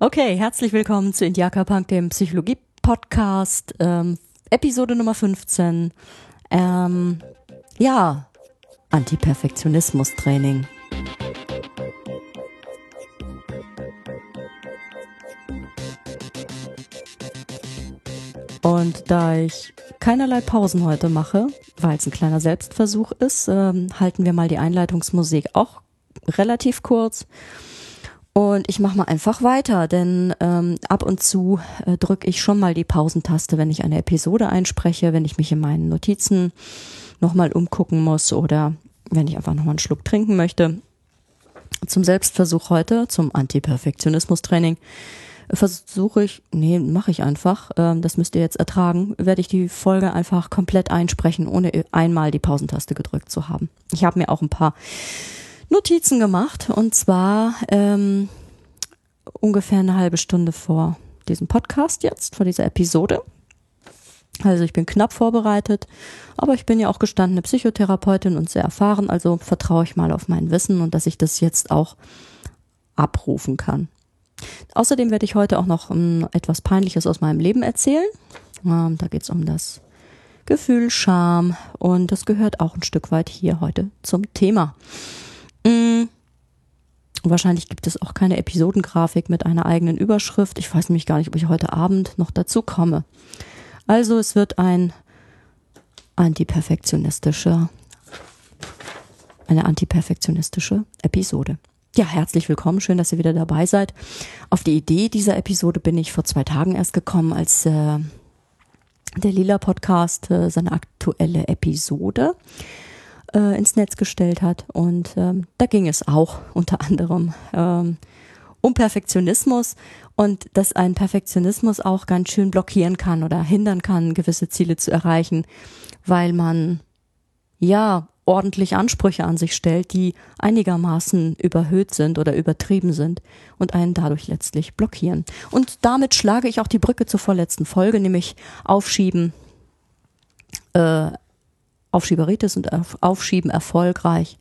Okay, herzlich willkommen zu Indiaka Punk, dem Psychologie-Podcast, ähm, Episode Nummer 15. Ähm, ja, Antiperfektionismus-Training. Und da ich keinerlei Pausen heute mache, weil es ein kleiner Selbstversuch ist, ähm, halten wir mal die Einleitungsmusik auch relativ kurz. Und ich mache mal einfach weiter, denn ähm, ab und zu äh, drücke ich schon mal die Pausentaste, wenn ich eine Episode einspreche, wenn ich mich in meinen Notizen nochmal umgucken muss oder wenn ich einfach nochmal einen Schluck trinken möchte. Zum Selbstversuch heute, zum Antiperfektionismus-Training, versuche ich, nee, mache ich einfach, ähm, das müsst ihr jetzt ertragen, werde ich die Folge einfach komplett einsprechen, ohne einmal die Pausentaste gedrückt zu haben. Ich habe mir auch ein paar Notizen gemacht und zwar ähm, ungefähr eine halbe Stunde vor diesem Podcast jetzt, vor dieser Episode. Also ich bin knapp vorbereitet, aber ich bin ja auch gestandene Psychotherapeutin und sehr erfahren, also vertraue ich mal auf mein Wissen und dass ich das jetzt auch abrufen kann. Außerdem werde ich heute auch noch ähm, etwas Peinliches aus meinem Leben erzählen. Ähm, da geht es um das Gefühl Scham und das gehört auch ein Stück weit hier heute zum Thema. Mhm. Wahrscheinlich gibt es auch keine Episodengrafik mit einer eigenen Überschrift. Ich weiß nämlich gar nicht, ob ich heute Abend noch dazu komme. Also es wird ein antiperfektionistischer, eine antiperfektionistische Episode. Ja, herzlich willkommen. Schön, dass ihr wieder dabei seid. Auf die Idee dieser Episode bin ich vor zwei Tagen erst gekommen, als äh, der Lila Podcast äh, seine aktuelle Episode äh, ins Netz gestellt hat. Und ähm, da ging es auch unter anderem ähm, um Perfektionismus und dass ein Perfektionismus auch ganz schön blockieren kann oder hindern kann, gewisse Ziele zu erreichen, weil man ja ordentlich Ansprüche an sich stellt, die einigermaßen überhöht sind oder übertrieben sind und einen dadurch letztlich blockieren. Und damit schlage ich auch die Brücke zur vorletzten Folge, nämlich Aufschieben, äh, Aufschieberitis und Aufschieben erfolgreich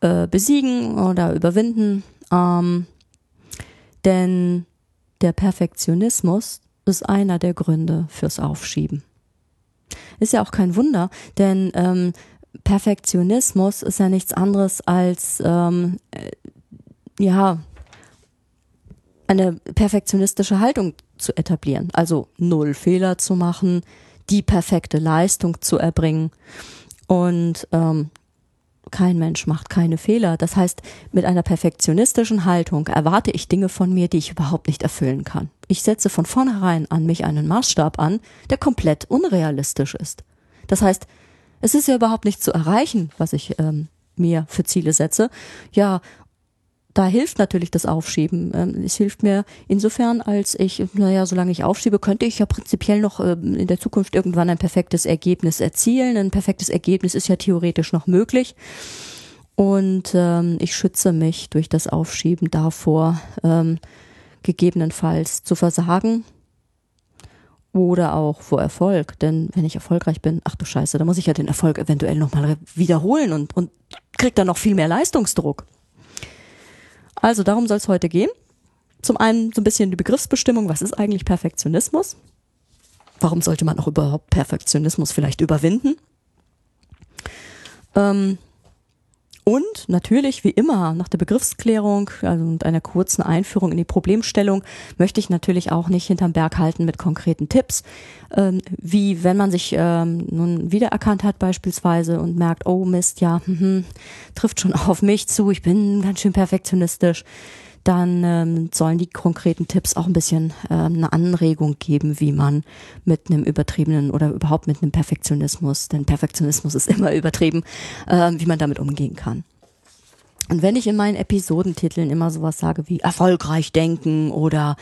äh, besiegen oder überwinden. Ähm, denn der Perfektionismus ist einer der Gründe fürs Aufschieben. Ist ja auch kein Wunder, denn ähm, Perfektionismus ist ja nichts anderes als ähm, äh, ja eine perfektionistische Haltung zu etablieren, also null Fehler zu machen, die perfekte Leistung zu erbringen und ähm, kein Mensch macht keine Fehler. Das heißt, mit einer perfektionistischen Haltung erwarte ich Dinge von mir, die ich überhaupt nicht erfüllen kann. Ich setze von vornherein an mich einen Maßstab an, der komplett unrealistisch ist. Das heißt, es ist ja überhaupt nicht zu erreichen, was ich ähm, mir für Ziele setze. Ja, da hilft natürlich das Aufschieben. Ähm, es hilft mir insofern, als ich, naja, solange ich aufschiebe, könnte ich ja prinzipiell noch ähm, in der Zukunft irgendwann ein perfektes Ergebnis erzielen. Ein perfektes Ergebnis ist ja theoretisch noch möglich. Und ähm, ich schütze mich durch das Aufschieben davor, ähm, gegebenenfalls zu versagen oder auch vor Erfolg. Denn wenn ich erfolgreich bin, ach du Scheiße, dann muss ich ja den Erfolg eventuell nochmal wiederholen und, und krieg dann noch viel mehr Leistungsdruck. Also darum soll es heute gehen. Zum einen so ein bisschen die Begriffsbestimmung, was ist eigentlich Perfektionismus? Warum sollte man auch überhaupt Perfektionismus vielleicht überwinden? Ähm, und natürlich, wie immer, nach der Begriffsklärung also und einer kurzen Einführung in die Problemstellung möchte ich natürlich auch nicht hinterm Berg halten mit konkreten Tipps, ähm, wie wenn man sich ähm, nun wiedererkannt hat beispielsweise und merkt, oh Mist, ja, hm, hm, trifft schon auf mich zu, ich bin ganz schön perfektionistisch dann ähm, sollen die konkreten Tipps auch ein bisschen ähm, eine Anregung geben, wie man mit einem übertriebenen oder überhaupt mit einem Perfektionismus, denn Perfektionismus ist immer übertrieben, äh, wie man damit umgehen kann. Und wenn ich in meinen Episodentiteln immer sowas sage wie erfolgreich denken oder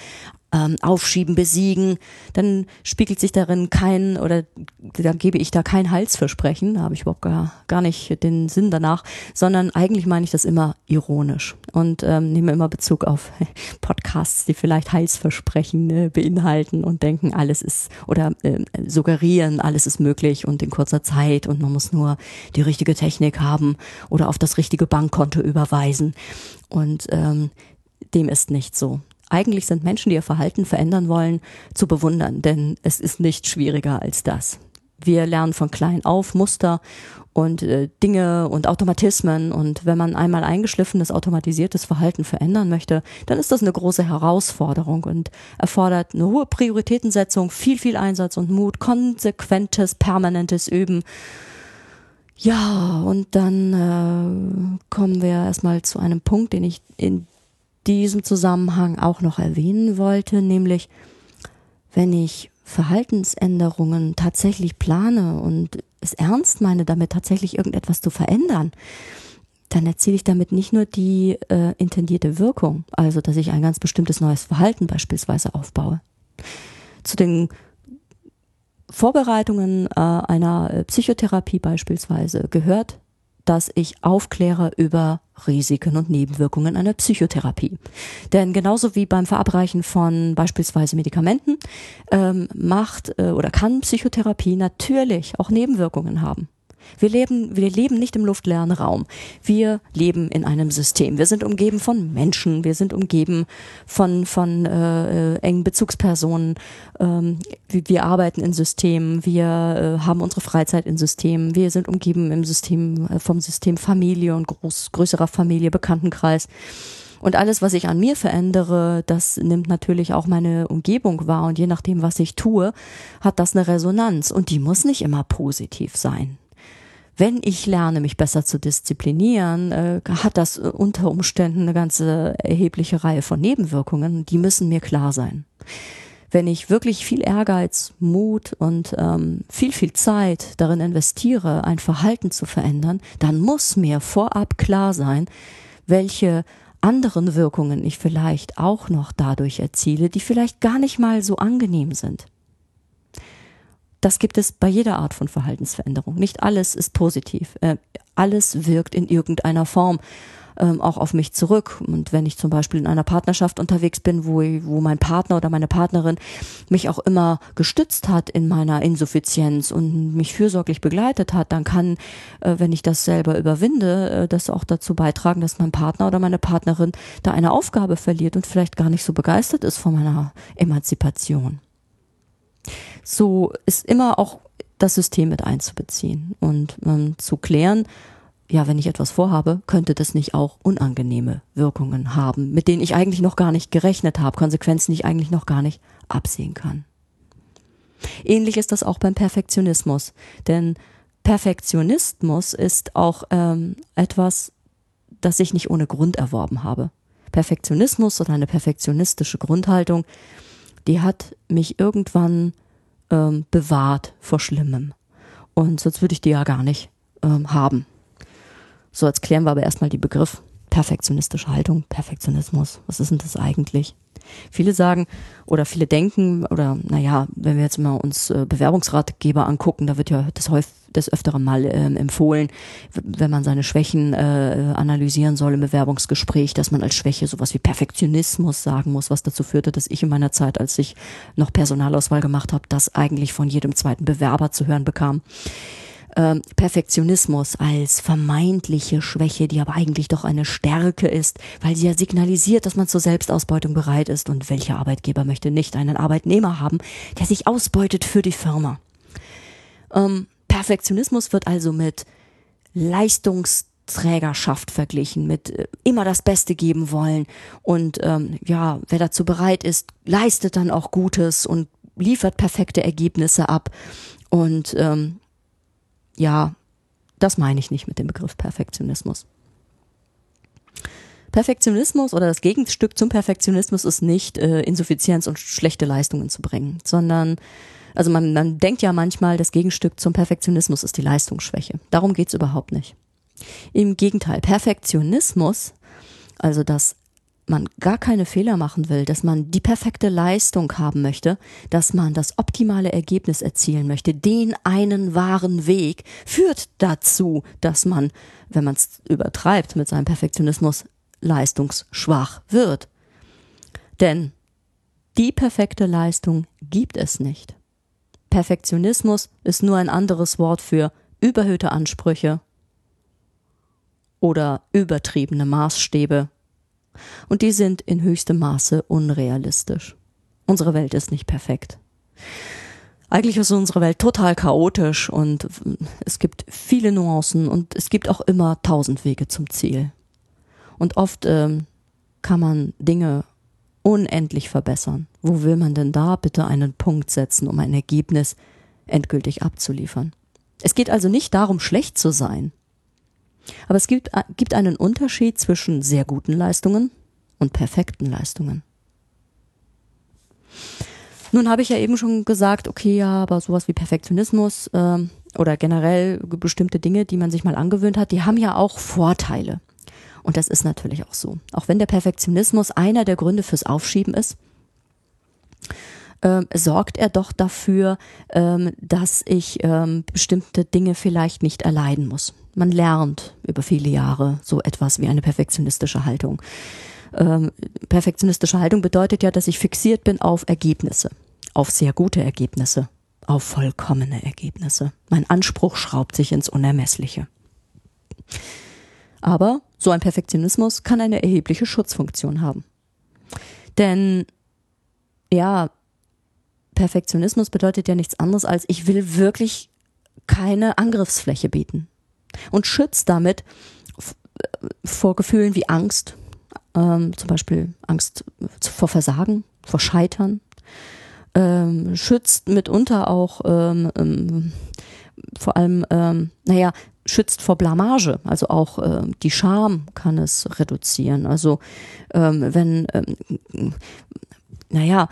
ähm, aufschieben, besiegen, dann spiegelt sich darin kein oder dann gebe ich da kein Halsversprechen, da habe ich überhaupt gar, gar nicht den Sinn danach, sondern eigentlich meine ich das immer ironisch und ähm, nehme immer Bezug auf Podcasts, die vielleicht Heilsversprechen äh, beinhalten und denken, alles ist oder äh, suggerieren, alles ist möglich und in kurzer Zeit und man muss nur die richtige Technik haben oder auf das richtige Bankkonto überweisen. Und ähm, dem ist nicht so. Eigentlich sind Menschen, die ihr Verhalten verändern wollen, zu bewundern, denn es ist nicht schwieriger als das. Wir lernen von klein auf Muster und äh, Dinge und Automatismen. Und wenn man einmal eingeschliffenes, automatisiertes Verhalten verändern möchte, dann ist das eine große Herausforderung und erfordert eine hohe Prioritätensetzung, viel, viel Einsatz und Mut, konsequentes, permanentes Üben. Ja, und dann äh, kommen wir erstmal zu einem Punkt, den ich in diesem Zusammenhang auch noch erwähnen wollte, nämlich wenn ich Verhaltensänderungen tatsächlich plane und es ernst meine, damit tatsächlich irgendetwas zu verändern, dann erziele ich damit nicht nur die äh, intendierte Wirkung, also dass ich ein ganz bestimmtes neues Verhalten beispielsweise aufbaue. Zu den Vorbereitungen äh, einer Psychotherapie beispielsweise gehört dass ich aufkläre über Risiken und Nebenwirkungen einer Psychotherapie. Denn genauso wie beim Verabreichen von beispielsweise Medikamenten ähm, macht äh, oder kann Psychotherapie natürlich auch Nebenwirkungen haben. Wir leben, wir leben nicht im luftleeren Raum. Wir leben in einem System. Wir sind umgeben von Menschen. Wir sind umgeben von, von äh, engen Bezugspersonen. Ähm, wir arbeiten in Systemen. Wir äh, haben unsere Freizeit in Systemen. Wir sind umgeben im System, äh, vom System Familie und groß, größerer Familie, Bekanntenkreis. Und alles, was ich an mir verändere, das nimmt natürlich auch meine Umgebung wahr. Und je nachdem, was ich tue, hat das eine Resonanz. Und die muss nicht immer positiv sein wenn ich lerne, mich besser zu disziplinieren, äh, hat das äh, unter Umständen eine ganze erhebliche Reihe von Nebenwirkungen, die müssen mir klar sein. Wenn ich wirklich viel Ehrgeiz, Mut und ähm, viel, viel Zeit darin investiere, ein Verhalten zu verändern, dann muss mir vorab klar sein, welche anderen Wirkungen ich vielleicht auch noch dadurch erziele, die vielleicht gar nicht mal so angenehm sind. Das gibt es bei jeder Art von Verhaltensveränderung. Nicht alles ist positiv. Äh, alles wirkt in irgendeiner Form ähm, auch auf mich zurück. Und wenn ich zum Beispiel in einer Partnerschaft unterwegs bin, wo, wo mein Partner oder meine Partnerin mich auch immer gestützt hat in meiner Insuffizienz und mich fürsorglich begleitet hat, dann kann, äh, wenn ich das selber überwinde, äh, das auch dazu beitragen, dass mein Partner oder meine Partnerin da eine Aufgabe verliert und vielleicht gar nicht so begeistert ist von meiner Emanzipation so ist immer auch das System mit einzubeziehen und ähm, zu klären, ja, wenn ich etwas vorhabe, könnte das nicht auch unangenehme Wirkungen haben, mit denen ich eigentlich noch gar nicht gerechnet habe, Konsequenzen, die ich eigentlich noch gar nicht absehen kann. Ähnlich ist das auch beim Perfektionismus, denn Perfektionismus ist auch ähm, etwas, das ich nicht ohne Grund erworben habe. Perfektionismus oder eine perfektionistische Grundhaltung, die hat mich irgendwann ähm, bewahrt vor Schlimmem. Und sonst würde ich die ja gar nicht ähm, haben. So, jetzt klären wir aber erstmal die Begriff perfektionistische Haltung, Perfektionismus. Was ist denn das eigentlich? Viele sagen oder viele denken oder naja, wenn wir jetzt mal uns äh, Bewerbungsratgeber angucken, da wird ja das häufig des Öfteren mal ähm, empfohlen, wenn man seine Schwächen äh, analysieren soll im Bewerbungsgespräch, dass man als Schwäche sowas wie Perfektionismus sagen muss, was dazu führte, dass ich in meiner Zeit, als ich noch Personalauswahl gemacht habe, das eigentlich von jedem zweiten Bewerber zu hören bekam. Ähm, Perfektionismus als vermeintliche Schwäche, die aber eigentlich doch eine Stärke ist, weil sie ja signalisiert, dass man zur Selbstausbeutung bereit ist und welcher Arbeitgeber möchte nicht einen Arbeitnehmer haben, der sich ausbeutet für die Firma. Ähm, Perfektionismus wird also mit Leistungsträgerschaft verglichen, mit äh, immer das Beste geben wollen. Und ähm, ja, wer dazu bereit ist, leistet dann auch Gutes und liefert perfekte Ergebnisse ab. Und ähm, ja, das meine ich nicht mit dem Begriff Perfektionismus. Perfektionismus oder das Gegenstück zum Perfektionismus ist nicht äh, Insuffizienz und schlechte Leistungen zu bringen, sondern also man, man denkt ja manchmal, das Gegenstück zum Perfektionismus ist die Leistungsschwäche. Darum geht's überhaupt nicht. Im Gegenteil, Perfektionismus, also dass man gar keine Fehler machen will, dass man die perfekte Leistung haben möchte, dass man das optimale Ergebnis erzielen möchte, den einen wahren Weg, führt dazu, dass man, wenn man es übertreibt mit seinem Perfektionismus, leistungsschwach wird. Denn die perfekte Leistung gibt es nicht. Perfektionismus ist nur ein anderes Wort für überhöhte Ansprüche oder übertriebene Maßstäbe, Und die sind in höchstem Maße unrealistisch. Unsere Welt ist nicht perfekt. Eigentlich ist unsere Welt total chaotisch und es gibt viele Nuancen und es gibt auch immer tausend Wege zum Ziel. Und oft ähm, kann man Dinge unendlich verbessern. Wo will man denn da bitte einen Punkt setzen, um ein Ergebnis endgültig abzuliefern? Es geht also nicht darum, schlecht zu sein. Aber es gibt, äh, gibt einen Unterschied zwischen sehr guten Leistungen und perfekten Leistungen. Nun habe ich ja eben schon gesagt, okay, ja, aber sowas wie Perfektionismus äh, oder generell bestimmte Dinge, die man sich mal angewöhnt hat, die haben ja auch Vorteile. Und das ist natürlich auch so. Auch wenn der Perfektionismus einer der Gründe fürs Aufschieben ist, ähm, sorgt er doch dafür, ähm, dass ich ähm, bestimmte Dinge vielleicht nicht erleiden muss. Man lernt über viele Jahre so etwas wie eine perfektionistische Haltung. Ähm, perfektionistische Haltung bedeutet ja, dass ich fixiert bin auf Ergebnisse, auf sehr gute Ergebnisse, auf vollkommene Ergebnisse. Mein Anspruch schraubt sich ins Unermessliche. Aber so ein Perfektionismus kann eine erhebliche Schutzfunktion haben. Denn ja, Perfektionismus bedeutet ja nichts anderes als, ich will wirklich keine Angriffsfläche bieten. Und schützt damit vor Gefühlen wie Angst, ähm, zum Beispiel Angst vor Versagen, vor Scheitern, ähm, schützt mitunter auch ähm, ähm vor allem, ähm, naja, schützt vor Blamage, also auch äh, die Scham kann es reduzieren. Also ähm, wenn, naja,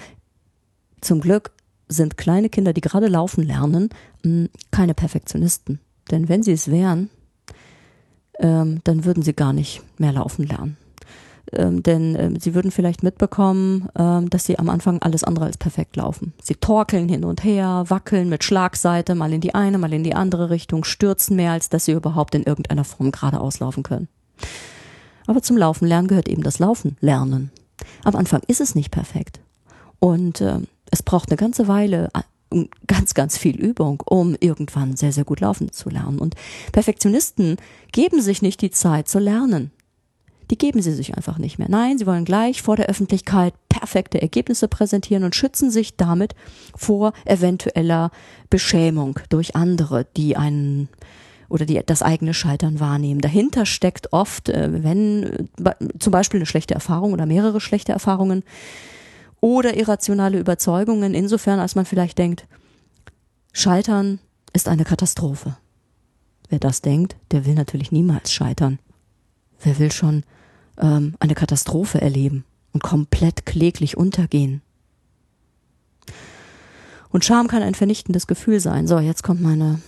zum Glück sind kleine Kinder, die gerade laufen lernen, mh, keine Perfektionisten. Denn wenn sie es wären, ähm, dann würden sie gar nicht mehr laufen lernen ähm, denn ähm, sie würden vielleicht mitbekommen, ähm, dass sie am Anfang alles andere als perfekt laufen. Sie torkeln hin und her, wackeln mit Schlagseite, mal in die eine, mal in die andere Richtung, stürzen mehr, als dass sie überhaupt in irgendeiner Form geradeaus laufen können. Aber zum Laufen lernen gehört eben das Laufen lernen. Am Anfang ist es nicht perfekt. Und äh, es braucht eine ganze Weile, äh, ganz, ganz viel Übung, um irgendwann sehr, sehr gut laufen zu lernen. Und Perfektionisten geben sich nicht die Zeit zu lernen die geben sie sich einfach nicht mehr. Nein, sie wollen gleich vor der Öffentlichkeit perfekte Ergebnisse präsentieren und schützen sich damit vor eventueller Beschämung durch andere, die einen oder die das eigene Scheitern wahrnehmen. Dahinter steckt oft, äh, wenn äh, zum Beispiel eine schlechte Erfahrung oder mehrere schlechte Erfahrungen oder irrationale Überzeugungen, insofern als man vielleicht denkt, Scheitern ist eine Katastrophe. Wer das denkt, der will natürlich niemals scheitern. Wer will schon ähm, eine Katastrophe erleben und komplett kläglich untergehen? Und Scham kann ein vernichtendes Gefühl sein. So, jetzt kommt meine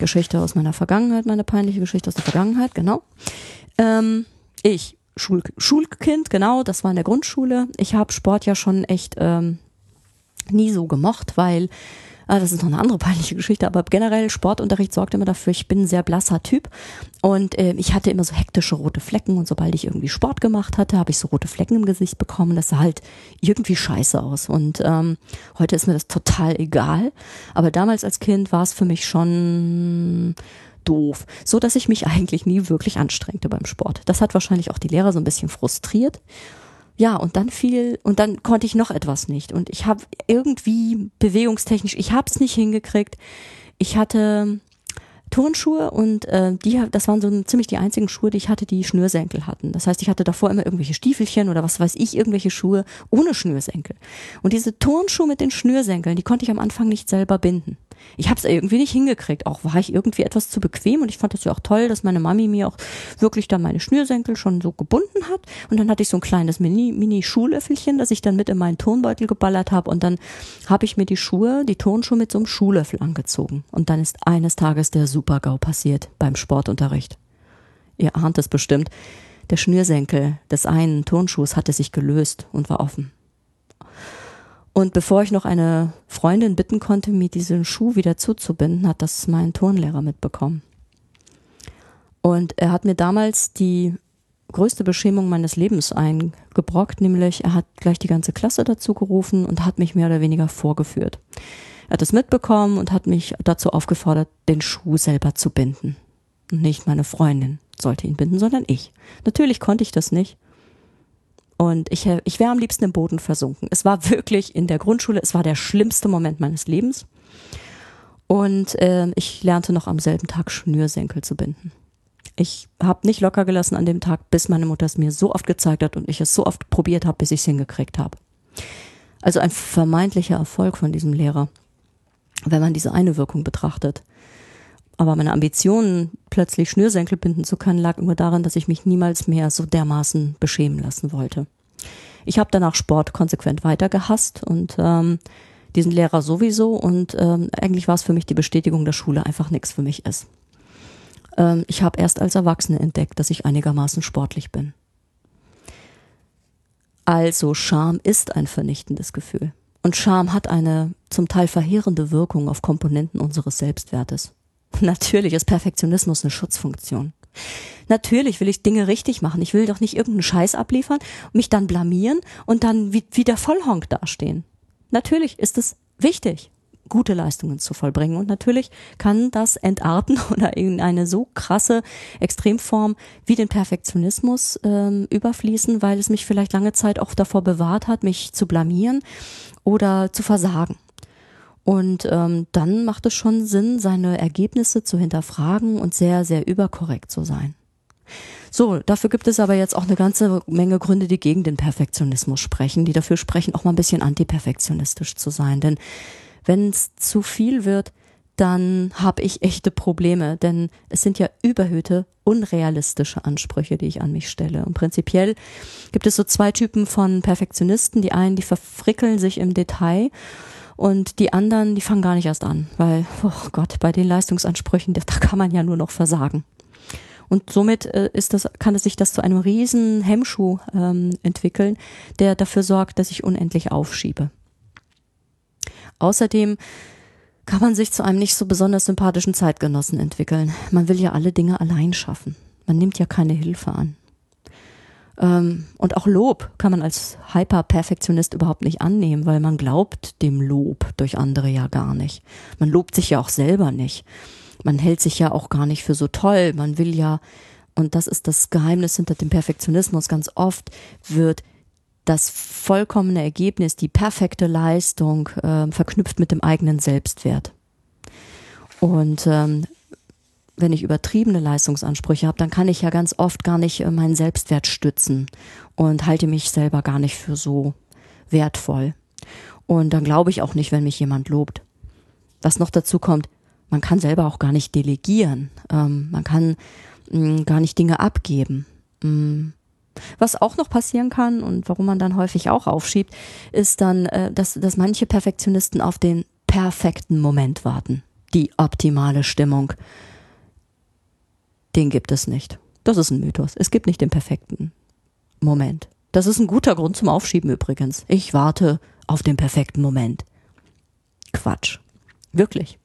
Geschichte aus meiner Vergangenheit, meine peinliche Geschichte aus der Vergangenheit, genau. Ähm, ich, Schul Schulkind, genau, das war in der Grundschule. Ich habe Sport ja schon echt ähm, nie so gemocht, weil Ah, das ist noch eine andere peinliche Geschichte, aber generell Sportunterricht sorgt immer dafür, ich bin ein sehr blasser Typ und äh, ich hatte immer so hektische rote Flecken und sobald ich irgendwie Sport gemacht hatte, habe ich so rote Flecken im Gesicht bekommen. Das sah halt irgendwie scheiße aus und ähm, heute ist mir das total egal, aber damals als Kind war es für mich schon doof, so dass ich mich eigentlich nie wirklich anstrengte beim Sport. Das hat wahrscheinlich auch die Lehrer so ein bisschen frustriert ja, und dann fiel, und dann konnte ich noch etwas nicht. Und ich habe irgendwie bewegungstechnisch, ich habe es nicht hingekriegt. Ich hatte Turnschuhe und äh, die, das waren so ziemlich die einzigen Schuhe, die ich hatte, die Schnürsenkel hatten. Das heißt, ich hatte davor immer irgendwelche Stiefelchen oder was weiß ich, irgendwelche Schuhe ohne Schnürsenkel. Und diese Turnschuhe mit den Schnürsenkeln, die konnte ich am Anfang nicht selber binden ich habe es irgendwie nicht hingekriegt. Auch war ich irgendwie etwas zu bequem und ich fand das ja auch toll, dass meine Mami mir auch wirklich dann meine Schnürsenkel schon so gebunden hat. Und dann hatte ich so ein kleines Mini-Schuhlöffelchen, das ich dann mit in meinen Turnbeutel geballert habe. Und dann habe ich mir die Schuhe, die Turnschuhe mit so einem Schuhlöffel angezogen. Und dann ist eines Tages der Super-GAU passiert beim Sportunterricht. Ihr ahnt es bestimmt. Der Schnürsenkel des einen Turnschuhs hatte sich gelöst und war offen. Und bevor ich noch eine Freundin bitten konnte, mir diesen Schuh wieder zuzubinden, hat das mein Turnlehrer mitbekommen. Und er hat mir damals die größte Beschämung meines Lebens eingebrockt, nämlich er hat gleich die ganze Klasse dazu gerufen und hat mich mehr oder weniger vorgeführt. Er hat es mitbekommen und hat mich dazu aufgefordert, den Schuh selber zu binden. Nicht meine Freundin sollte ihn binden, sondern ich. Natürlich konnte ich das nicht. Und ich, ich wäre am liebsten im Boden versunken. Es war wirklich in der Grundschule, es war der schlimmste Moment meines Lebens. Und äh, ich lernte noch am selben Tag Schnürsenkel zu binden. Ich habe nicht locker gelassen an dem Tag, bis meine Mutter es mir so oft gezeigt hat und ich es so oft probiert habe, bis ich es hingekriegt habe. Also ein vermeintlicher Erfolg von diesem Lehrer, wenn man diese eine Wirkung betrachtet. Aber meine Ambitionen, plötzlich Schnürsenkel binden zu können, lag nur daran, dass ich mich niemals mehr so dermaßen beschämen lassen wollte. Ich habe danach Sport konsequent weiter gehasst und ähm, diesen Lehrer sowieso und ähm, eigentlich war es für mich die Bestätigung, dass Schule einfach nichts für mich ist. Ähm, ich habe erst als Erwachsene entdeckt, dass ich einigermaßen sportlich bin. Also Scham ist ein vernichtendes Gefühl. Und Scham hat eine zum Teil verheerende Wirkung auf Komponenten unseres Selbstwertes. Natürlich ist Perfektionismus eine Schutzfunktion. Natürlich will ich Dinge richtig machen. Ich will doch nicht irgendeinen Scheiß abliefern, mich dann blamieren und dann wie, wie der Vollhonk dastehen. Natürlich ist es wichtig, gute Leistungen zu vollbringen. Und natürlich kann das entarten oder in eine so krasse Extremform wie den Perfektionismus ähm, überfließen, weil es mich vielleicht lange Zeit auch davor bewahrt hat, mich zu blamieren oder zu versagen. Und ähm, dann macht es schon Sinn, seine Ergebnisse zu hinterfragen und sehr, sehr überkorrekt zu sein. So, dafür gibt es aber jetzt auch eine ganze Menge Gründe, die gegen den Perfektionismus sprechen, die dafür sprechen, auch mal ein bisschen antiperfektionistisch zu sein. Denn wenn es zu viel wird, dann habe ich echte Probleme, denn es sind ja überhöhte, unrealistische Ansprüche, die ich an mich stelle. Und prinzipiell gibt es so zwei Typen von Perfektionisten. Die einen, die verfrickeln sich im Detail und die anderen, die fangen gar nicht erst an, weil, oh Gott, bei den Leistungsansprüchen, da kann man ja nur noch versagen. Und somit äh, ist das, kann es sich das zu einem riesen Hemmschuh ähm, entwickeln, der dafür sorgt, dass ich unendlich aufschiebe. Außerdem kann man sich zu einem nicht so besonders sympathischen Zeitgenossen entwickeln. Man will ja alle Dinge allein schaffen. Man nimmt ja keine Hilfe an. Ähm, und auch Lob kann man als Hyperperfektionist überhaupt nicht annehmen, weil man glaubt dem Lob durch andere ja gar nicht. Man lobt sich ja auch selber nicht. Man hält sich ja auch gar nicht für so toll. Man will ja, und das ist das Geheimnis hinter dem Perfektionismus, ganz oft wird das vollkommene Ergebnis, die perfekte Leistung äh, verknüpft mit dem eigenen Selbstwert. Und ähm, wenn ich übertriebene Leistungsansprüche habe, dann kann ich ja ganz oft gar nicht äh, meinen Selbstwert stützen und halte mich selber gar nicht für so wertvoll. Und dann glaube ich auch nicht, wenn mich jemand lobt. Was noch dazu kommt, man kann selber auch gar nicht delegieren. Ähm, man kann mh, mm, gar nicht Dinge abgeben. Mh. Was auch noch passieren kann und warum man dann häufig auch aufschiebt, ist dann, äh, dass, dass manche Perfektionisten auf den perfekten Moment warten. Die optimale Stimmung den gibt es nicht. Das ist ein Mythos. Es gibt nicht den perfekten Moment. Das ist ein guter Grund zum Aufschieben übrigens. Ich warte auf den perfekten Moment. Quatsch. Wirklich.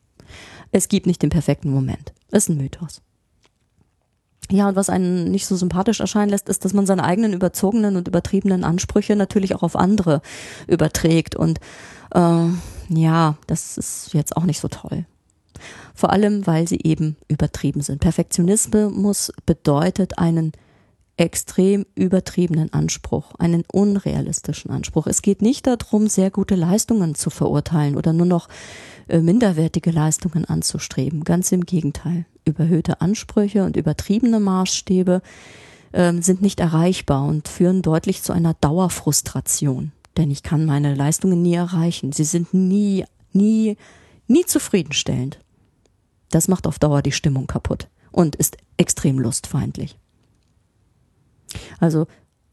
Es gibt nicht den perfekten Moment. Ist ein Mythos. Ja, und was einen nicht so sympathisch erscheinen lässt, ist, dass man seine eigenen überzogenen und übertriebenen Ansprüche natürlich auch auf andere überträgt. Und äh, ja, das ist jetzt auch nicht so toll. Vor allem, weil sie eben übertrieben sind. Perfektionismus bedeutet einen extrem übertriebenen Anspruch, einen unrealistischen Anspruch. Es geht nicht darum, sehr gute Leistungen zu verurteilen oder nur noch äh, minderwertige Leistungen anzustreben. Ganz im Gegenteil. Überhöhte Ansprüche und übertriebene Maßstäbe äh, sind nicht erreichbar und führen deutlich zu einer Dauerfrustration. Denn ich kann meine Leistungen nie erreichen. Sie sind nie, nie, nie zufriedenstellend. Das macht auf Dauer die Stimmung kaputt und ist extrem lustfeindlich. Also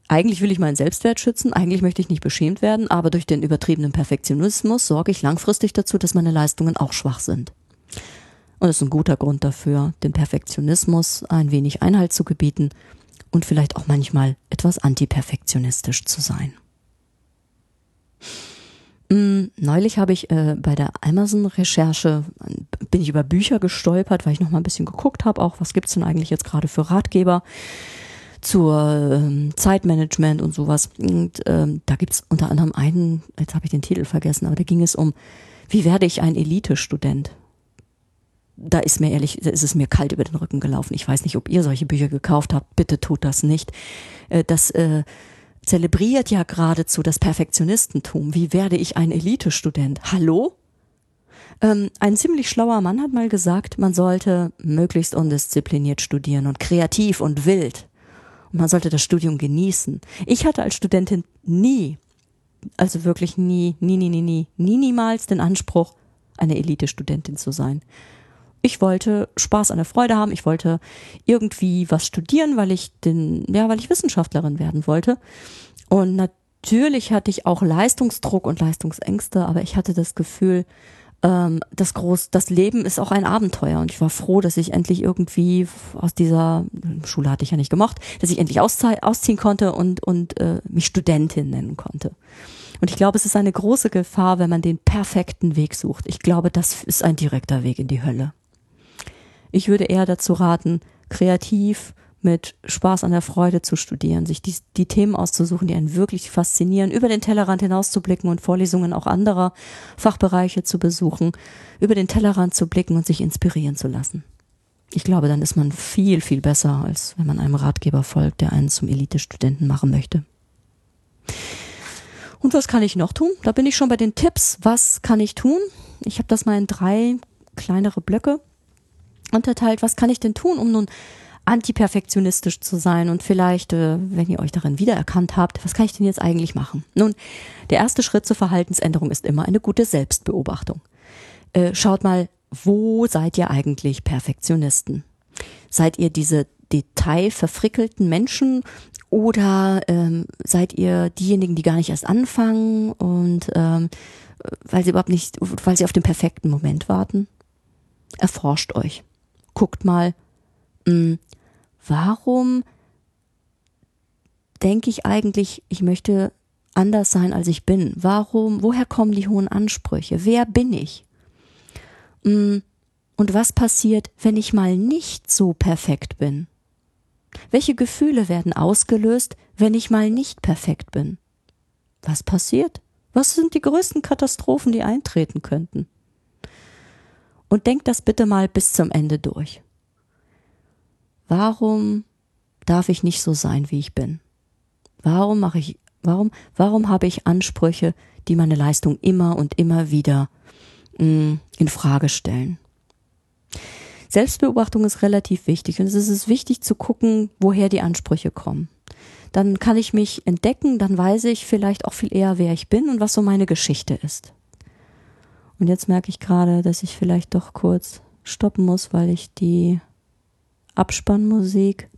eigentlich will ich meinen Selbstwert schützen, eigentlich möchte ich nicht beschämt werden, aber durch den übertriebenen Perfektionismus sorge ich langfristig dazu, dass meine Leistungen auch schwach sind. Und es ist ein guter Grund dafür, den Perfektionismus ein wenig Einhalt zu gebieten und vielleicht auch manchmal etwas antiperfektionistisch zu sein. Mm, neulich habe ich äh, bei der Amazon-Recherche, bin ich über Bücher gestolpert, weil ich noch mal ein bisschen geguckt habe, auch was gibt's denn eigentlich jetzt gerade für Ratgeber zur ähm, Zeitmanagement und sowas. Und ähm, da gibt's unter anderem einen, jetzt habe ich den Titel vergessen, aber da ging es um, wie werde ich ein Elite-Student? Da ist mir ehrlich, da ist es mir kalt über den Rücken gelaufen. Ich weiß nicht, ob ihr solche Bücher gekauft habt. Bitte tut das nicht. Äh, das äh, zelebriert ja geradezu das Perfektionistentum. Wie werde ich ein Elite-Student? Hallo? Ähm, ein ziemlich schlauer Mann hat mal gesagt, man sollte möglichst undiszipliniert studieren und kreativ und wild. Und man sollte das Studium genießen. Ich hatte als Studentin nie, also wirklich nie, nie, nie, nie, nie, nie niemals den Anspruch, eine Elite-Studentin zu sein. Ich wollte Spaß an der Freude haben. Ich wollte irgendwie was studieren, weil ich den, ja, weil ich Wissenschaftlerin werden wollte. Und natürlich hatte ich auch Leistungsdruck und Leistungsängste, aber ich hatte das Gefühl, ähm, das groß, das Leben ist auch ein Abenteuer und ich war froh, dass ich endlich irgendwie aus dieser Schule hatte ich ja nicht gemocht, dass ich endlich ausziehen konnte und und äh, mich Studentin nennen konnte. Und ich glaube, es ist eine große Gefahr, wenn man den perfekten Weg sucht. Ich glaube, das ist ein direkter Weg in die Hölle. Ich würde eher dazu raten, kreativ mit Spaß an der Freude zu studieren, sich die, die Themen auszusuchen, die einen wirklich faszinieren, über den Tellerrand hinauszublicken und Vorlesungen auch anderer Fachbereiche zu besuchen, über den Tellerrand zu blicken und sich inspirieren zu lassen. Ich glaube, dann ist man viel, viel besser, als wenn man einem Ratgeber folgt, der einen zum Elite-Studenten machen möchte. Und was kann ich noch tun? Da bin ich schon bei den Tipps. Was kann ich tun? Ich habe das mal in drei kleinere Blöcke unterteilt. Was kann ich denn tun, um nun antiperfektionistisch zu sein und vielleicht, äh, wenn ihr euch darin wiedererkannt habt, was kann ich denn jetzt eigentlich machen? Nun, der erste Schritt zur Verhaltensänderung ist immer eine gute Selbstbeobachtung. Äh, schaut mal, wo seid ihr eigentlich Perfektionisten? Seid ihr diese detailverfrickelten Menschen oder ähm, seid ihr diejenigen, die gar nicht erst anfangen und ähm, weil sie überhaupt nicht, weil sie auf den perfekten Moment warten? Erforscht euch. Guckt mal, mh, hm, warum denke ich eigentlich, ich möchte anders sein, als ich bin? Warum, woher kommen die hohen Ansprüche? Wer bin ich? Mm, und was passiert, wenn ich mal nicht so perfekt bin? Welche Gefühle werden ausgelöst, wenn ich mal nicht perfekt bin? Was passiert? Was sind die größten Katastrophen, die eintreten könnten? Und denkt das bitte mal bis zum Ende durch. Warum darf ich nicht so sein, wie ich bin? Warum mache ich, warum, warum habe ich Ansprüche, die meine Leistung immer und immer wieder mh, mm, in Frage stellen? Selbstbeobachtung ist relativ wichtig und es ist wichtig zu gucken, woher die Ansprüche kommen. Dann kann ich mich entdecken, dann weiß ich vielleicht auch viel eher, wer ich bin und was so meine Geschichte ist. Und jetzt merke ich gerade, dass ich vielleicht doch kurz stoppen muss, weil ich die Abspannmusik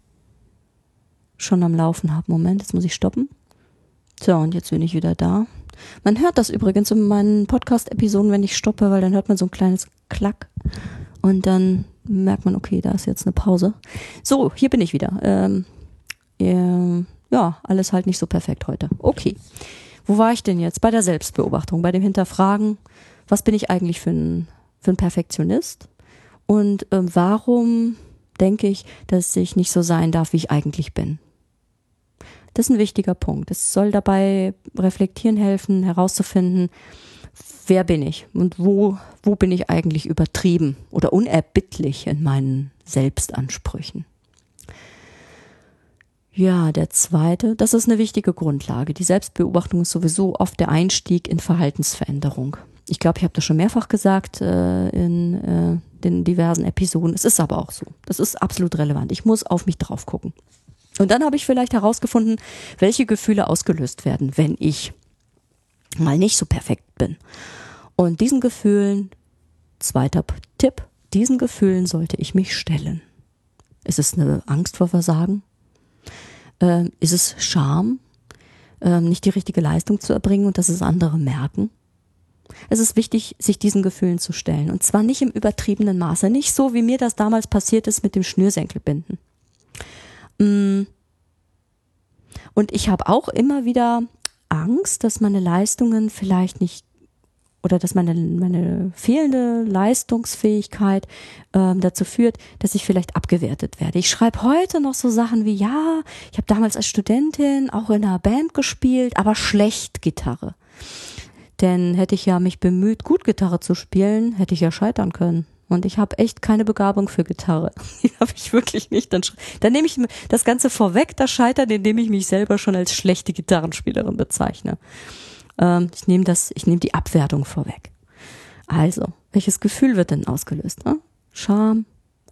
schon am Laufen habe. Moment, jetzt muss ich stoppen. So, und jetzt bin ich wieder da. Man hört das übrigens in meinen Podcast-Episoden, wenn ich stoppe, weil dann hört man so ein kleines Klack. Und dann merkt man, okay, da ist jetzt eine Pause. So, hier bin ich wieder. Ähm, äh, ja, alles halt nicht so perfekt heute. Okay. Wo war ich denn jetzt? Bei der Selbstbeobachtung, bei dem Hinterfragen, was bin ich eigentlich für ein, für ein Perfektionist? Und ähm, warum denke ich, dass ich nicht so sein darf, wie ich eigentlich bin. Das ist ein wichtiger Punkt. Es soll dabei reflektieren helfen, herauszufinden, wer bin ich und wo, wo bin ich eigentlich übertrieben oder unerbittlich in meinen Selbstansprüchen. Ja, der zweite, das ist eine wichtige Grundlage. Die Selbstbeobachtung ist sowieso oft der Einstieg in Verhaltensveränderung. Ich glaube, ich habe das schon mehrfach gesagt äh, in äh, den diversen Episoden. Es ist aber auch so. Das ist absolut relevant. Ich muss auf mich drauf gucken. Und dann habe ich vielleicht herausgefunden, welche Gefühle ausgelöst werden, wenn ich mal nicht so perfekt bin. Und diesen Gefühlen, zweiter Tipp, diesen Gefühlen sollte ich mich stellen. Ist es eine Angst vor Versagen? Ähm, ist es Scham, ähm, nicht die richtige Leistung zu erbringen und dass es andere merken? Es ist wichtig, sich diesen Gefühlen zu stellen. Und zwar nicht im übertriebenen Maße. Nicht so, wie mir das damals passiert ist mit dem Schnürsenkelbinden. Mm. Und ich habe auch immer wieder Angst, dass meine Leistungen vielleicht nicht oder dass meine, meine fehlende Leistungsfähigkeit ähm, dazu führt, dass ich vielleicht abgewertet werde. Ich schreibe heute noch so Sachen wie, ja, ich habe damals als Studentin auch in einer Band gespielt, aber schlecht Gitarre. Denn hätte ich ja mich bemüht, gut Gitarre zu spielen, hätte ich ja scheitern können. und ich habe echt keine Begabung für Gitarre. Die habe ich wirklich nicht. Dann, dann nehme ich das Ganze vorweg, das Scheitern, indem ich mich selber schon als schlechte Gitarrenspielerin bezeichne. Ähm, ich nehme das, ich nehme die Abwertung vorweg. Also, welches Gefühl wird denn ausgelöst? Ne? Scham,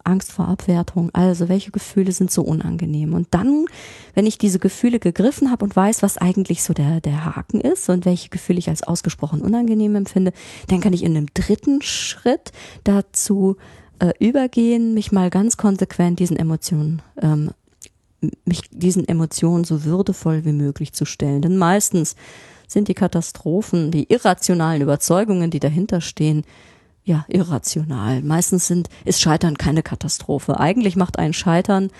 Angst vor Abwertung. Also, welche Gefühle sind so unangenehm? Und dann, wenn ich diese Gefühle gegriffen habe und weiß, was eigentlich so der, der Haken ist und welche Gefühle ich als ausgesprochen unangenehm empfinde, dann kann ich in einem dritten Schritt dazu äh, übergehen, mich mal ganz konsequent diesen Emotionen ähm, mich diesen Emotionen so würdevoll wie möglich zu stellen. Denn meistens sind die Katastrophen, die irrationalen Überzeugungen, die dahinter stehen, ja, irrational. Meistens sind, ist Scheitern keine Katastrophe. Eigentlich macht ein Scheitern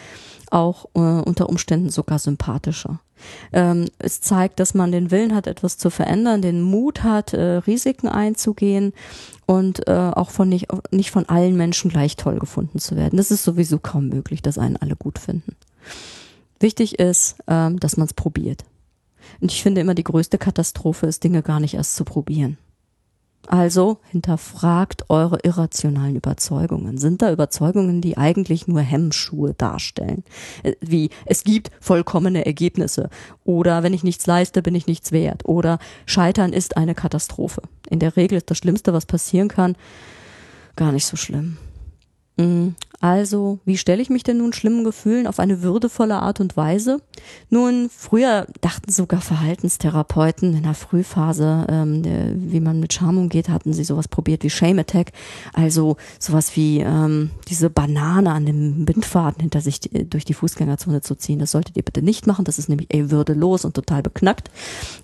auch äh, unter Umständen sogar sympathischer. Ähm, es zeigt, dass man den Willen hat, etwas zu verändern, den Mut hat, äh, Risiken einzugehen und äh, auch von nicht, nicht von allen Menschen gleich toll gefunden zu werden. Das ist sowieso kaum möglich, dass einen alle gut finden. Wichtig ist, ähm, dass man es probiert. Und ich finde immer, die größte Katastrophe ist, Dinge gar nicht erst zu probieren. Also hinterfragt eure irrationalen Überzeugungen. Sind da Überzeugungen, die eigentlich nur Hemmschuhe darstellen? Äh, wie es gibt vollkommene Ergebnisse oder wenn ich nichts leiste, bin ich nichts wert oder Scheitern ist eine Katastrophe. In der Regel ist das Schlimmste, was passieren kann, gar nicht so schlimm. Mhm. Also, wie stelle ich mich denn nun schlimmen Gefühlen auf eine würdevolle Art und Weise? Nun, früher dachten sogar Verhaltenstherapeuten in der Frühphase, ähm, wie man mit Scham umgeht, hatten sie sowas probiert wie Shame Attack. Also sowas wie ähm, diese Banane an dem Bindfaden hinter sich durch die Fußgängerzone zu ziehen. Das solltet ihr bitte nicht machen. Das ist nämlich ey, würdelos und total beknackt.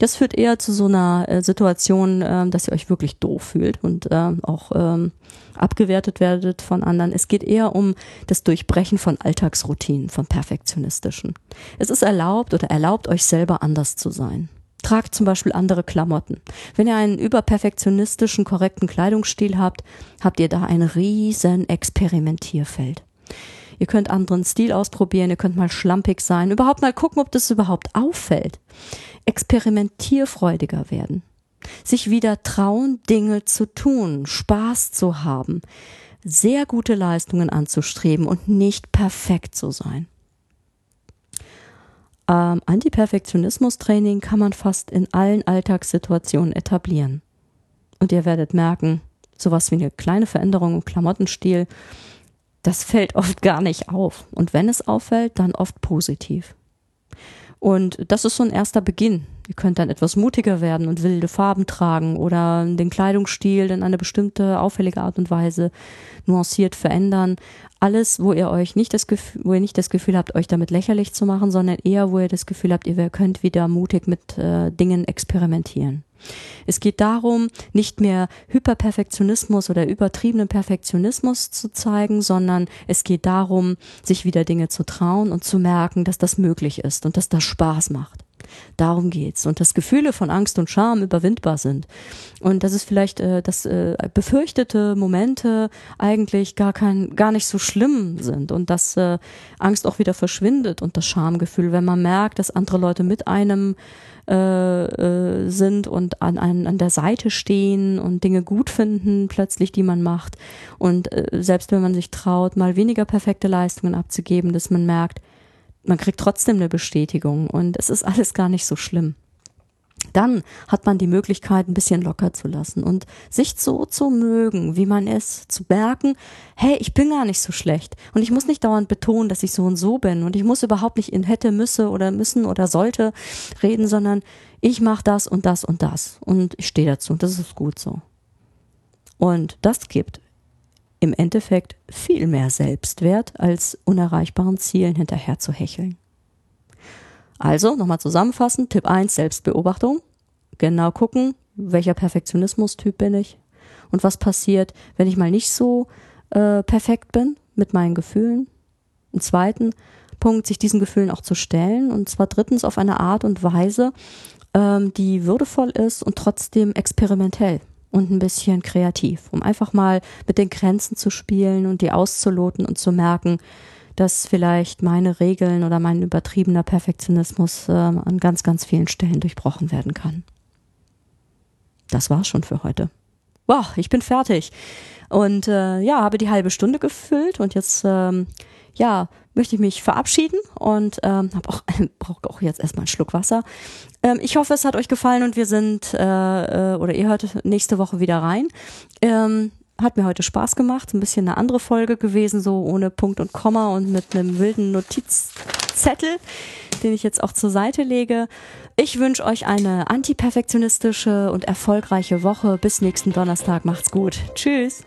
Das führt eher zu so einer äh, Situation, äh, dass ihr euch wirklich doof fühlt und äh, auch ähm, abgewertet werdet von anderen. Es geht eher um das Durchbrechen von Alltagsroutinen, von perfektionistischen. Es ist erlaubt oder erlaubt euch selber anders zu sein. Tragt zum Beispiel andere Klamotten. Wenn ihr einen überperfektionistischen, korrekten Kleidungsstil habt, habt ihr da ein riesen Experimentierfeld. Ihr könnt anderen Stil ausprobieren, ihr könnt mal schlampig sein, überhaupt mal gucken, ob das überhaupt auffällt. Experimentierfreudiger werden sich wieder trauen, Dinge zu tun, Spaß zu haben, sehr gute Leistungen anzustreben und nicht perfekt zu sein. Ähm, Antiperfektionismus-Training kann man fast in allen Alltagssituationen etablieren. Und ihr werdet merken, sowas wie eine kleine Veränderung im Klamottenstil, das fällt oft gar nicht auf. Und wenn es auffällt, dann oft positiv. Und das ist so ein erster Beginn. Ihr könnt dann etwas mutiger werden und wilde Farben tragen oder den Kleidungsstil in eine bestimmte auffällige Art und Weise nuanciert verändern. Alles, wo ihr euch nicht das Gefühl, wo ihr nicht das Gefühl habt, euch damit lächerlich zu machen, sondern eher, wo ihr das Gefühl habt, ihr könnt wieder mutig mit äh, Dingen experimentieren. Es geht darum, nicht mehr Hyperperfektionismus oder übertriebenen Perfektionismus zu zeigen, sondern es geht darum, sich wieder Dinge zu trauen und zu merken, dass das möglich ist und dass das Spaß macht. Darum geht's. Und dass Gefühle von Angst und Scham überwindbar sind. Und dass es vielleicht, äh, dass äh, befürchtete Momente eigentlich gar kein, gar nicht so schlimm sind und dass äh, Angst auch wieder verschwindet und das Schamgefühl, wenn man merkt, dass andere Leute mit einem äh, äh, sind und an, an, an der Seite stehen und Dinge gut finden, plötzlich, die man macht. Und äh, selbst wenn man sich traut, mal weniger perfekte Leistungen abzugeben, dass man merkt, man kriegt trotzdem eine Bestätigung und es ist alles gar nicht so schlimm dann hat man die Möglichkeit, ein bisschen locker zu lassen und sich so zu mögen, wie man ist, zu merken, hey, ich bin gar nicht so schlecht und ich muss nicht dauernd betonen, dass ich so und so bin und ich muss überhaupt nicht in hätte, müsse oder müssen oder sollte reden, sondern ich mache das und das und das und ich stehe dazu und das ist gut so. Und das gibt im Endeffekt viel mehr Selbstwert, als unerreichbaren Zielen hinterher zu hecheln. Also, nochmal zusammenfassen. Tipp 1, Selbstbeobachtung. Genau gucken, welcher Perfektionismus-Typ bin ich und was passiert, wenn ich mal nicht so äh, perfekt bin mit meinen Gefühlen. Im zweiten Punkt, sich diesen Gefühlen auch zu stellen. Und zwar drittens auf eine Art und Weise, ähm, die würdevoll ist und trotzdem experimentell und ein bisschen kreativ, um einfach mal mit den Grenzen zu spielen und die auszuloten und zu merken, dass vielleicht meine Regeln oder mein übertriebener Perfektionismus äh, an ganz, ganz vielen Stellen durchbrochen werden kann. Das war's schon für heute. wow, ich bin fertig. Und äh, ja, habe die halbe Stunde gefüllt und jetzt ähm, ja, möchte ich mich verabschieden und ähm, auch brauche auch jetzt erstmal einen Schluck Wasser. Ähm, ich hoffe, es hat euch gefallen und wir sind äh, äh, oder ihr hört nächste Woche wieder rein. Ähm, hat mir heute Spaß gemacht, ein bisschen eine andere Folge gewesen, so ohne Punkt und Komma und mit einem wilden Notizzettel, den ich jetzt auch zur Seite lege. Ich wünsche euch eine antiperfektionistische und erfolgreiche Woche. Bis nächsten Donnerstag. Macht's gut. Tschüss.